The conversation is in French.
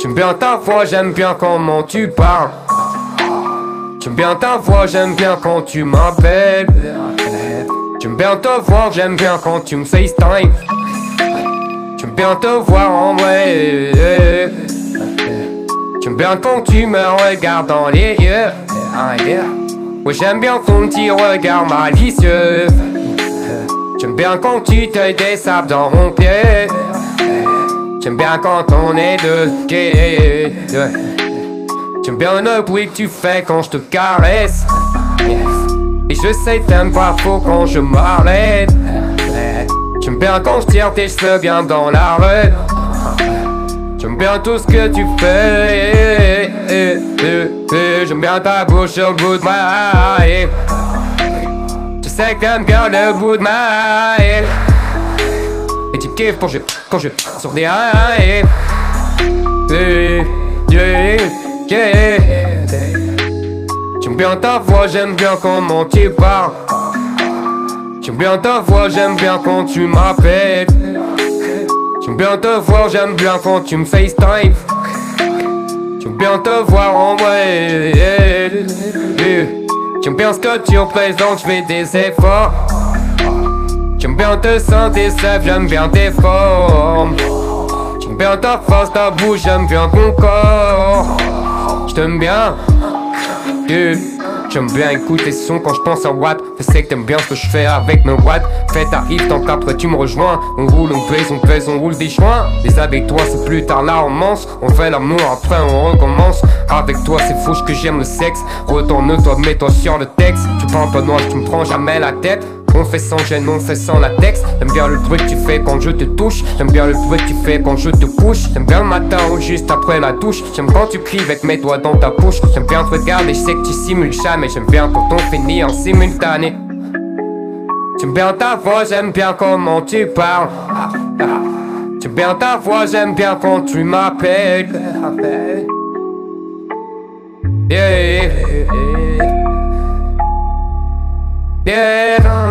J'aime bien ta voix, j'aime bien comment tu parles. J'aime bien ta voix, j'aime bien quand tu m'appelles. J'aime bien te voir, j'aime bien quand tu me FaceTime. J'aime bien te voir en vrai. J'aime bien quand tu me regardes dans les yeux. Ah, ouais, j'aime bien ton petit regard malicieux. J'aime bien quand tu te des sables dans mon pied. J'aime bien quand on est deux. J'aime bien le bruit que tu fais quand je te caresse. Et je sais t'aimes pas faux quand je m'arrête. J'aime bien quand je tire tes cheveux bien dans la rue. J'aime bien tout ce que tu fais. J'aime bien ta bouche au bout de ma Je sais que t'aimes bien le bout de ma Quand je, quand je des. J'aime bien ta voix, j'aime bien comment tu parles. J'aime bien ta voix, j'aime bien quand tu m'appelles. J'aime bien te voir, j'aime bien quand tu me FaceTime. J'aime bien te voir en vrai. J'aime bien ce que tu représentes, je fais des efforts. J'aime bien te sentir safe, j'aime bien tes formes. J'aime bien ta face, ta bouche, j'aime bien ton corps. J't'aime bien. J'aime bien écouter ce son quand je pense à Watt. Je sais que t'aimes bien ce que je fais avec mes watts. Fais t'arrives tant qu'après tu me rejoins. On roule, on pèse, on pèse, on roule des joints. Les avec toi, c'est plus tard la romance. On fait l'amour, après on recommence. Avec toi, c'est fou que j'aime le sexe. Retourne-toi, mets-toi sur le texte. Tu prends pas noir, tu me prends jamais la tête. On fait sans gêne, on fait sans latex. J'aime bien le bruit que tu fais quand je te touche. J'aime bien le bruit que tu fais quand je te couche. J'aime bien le matin ou juste après la douche. J'aime quand tu cries avec mes doigts dans ta bouche. J'aime bien te regarder, je sais que tu simules jamais. J'aime bien quand on finit en simultané. J'aime bien ta voix, j'aime bien comment tu parles. J'aime bien ta voix, j'aime bien quand tu m'appelles. Yeah, yeah,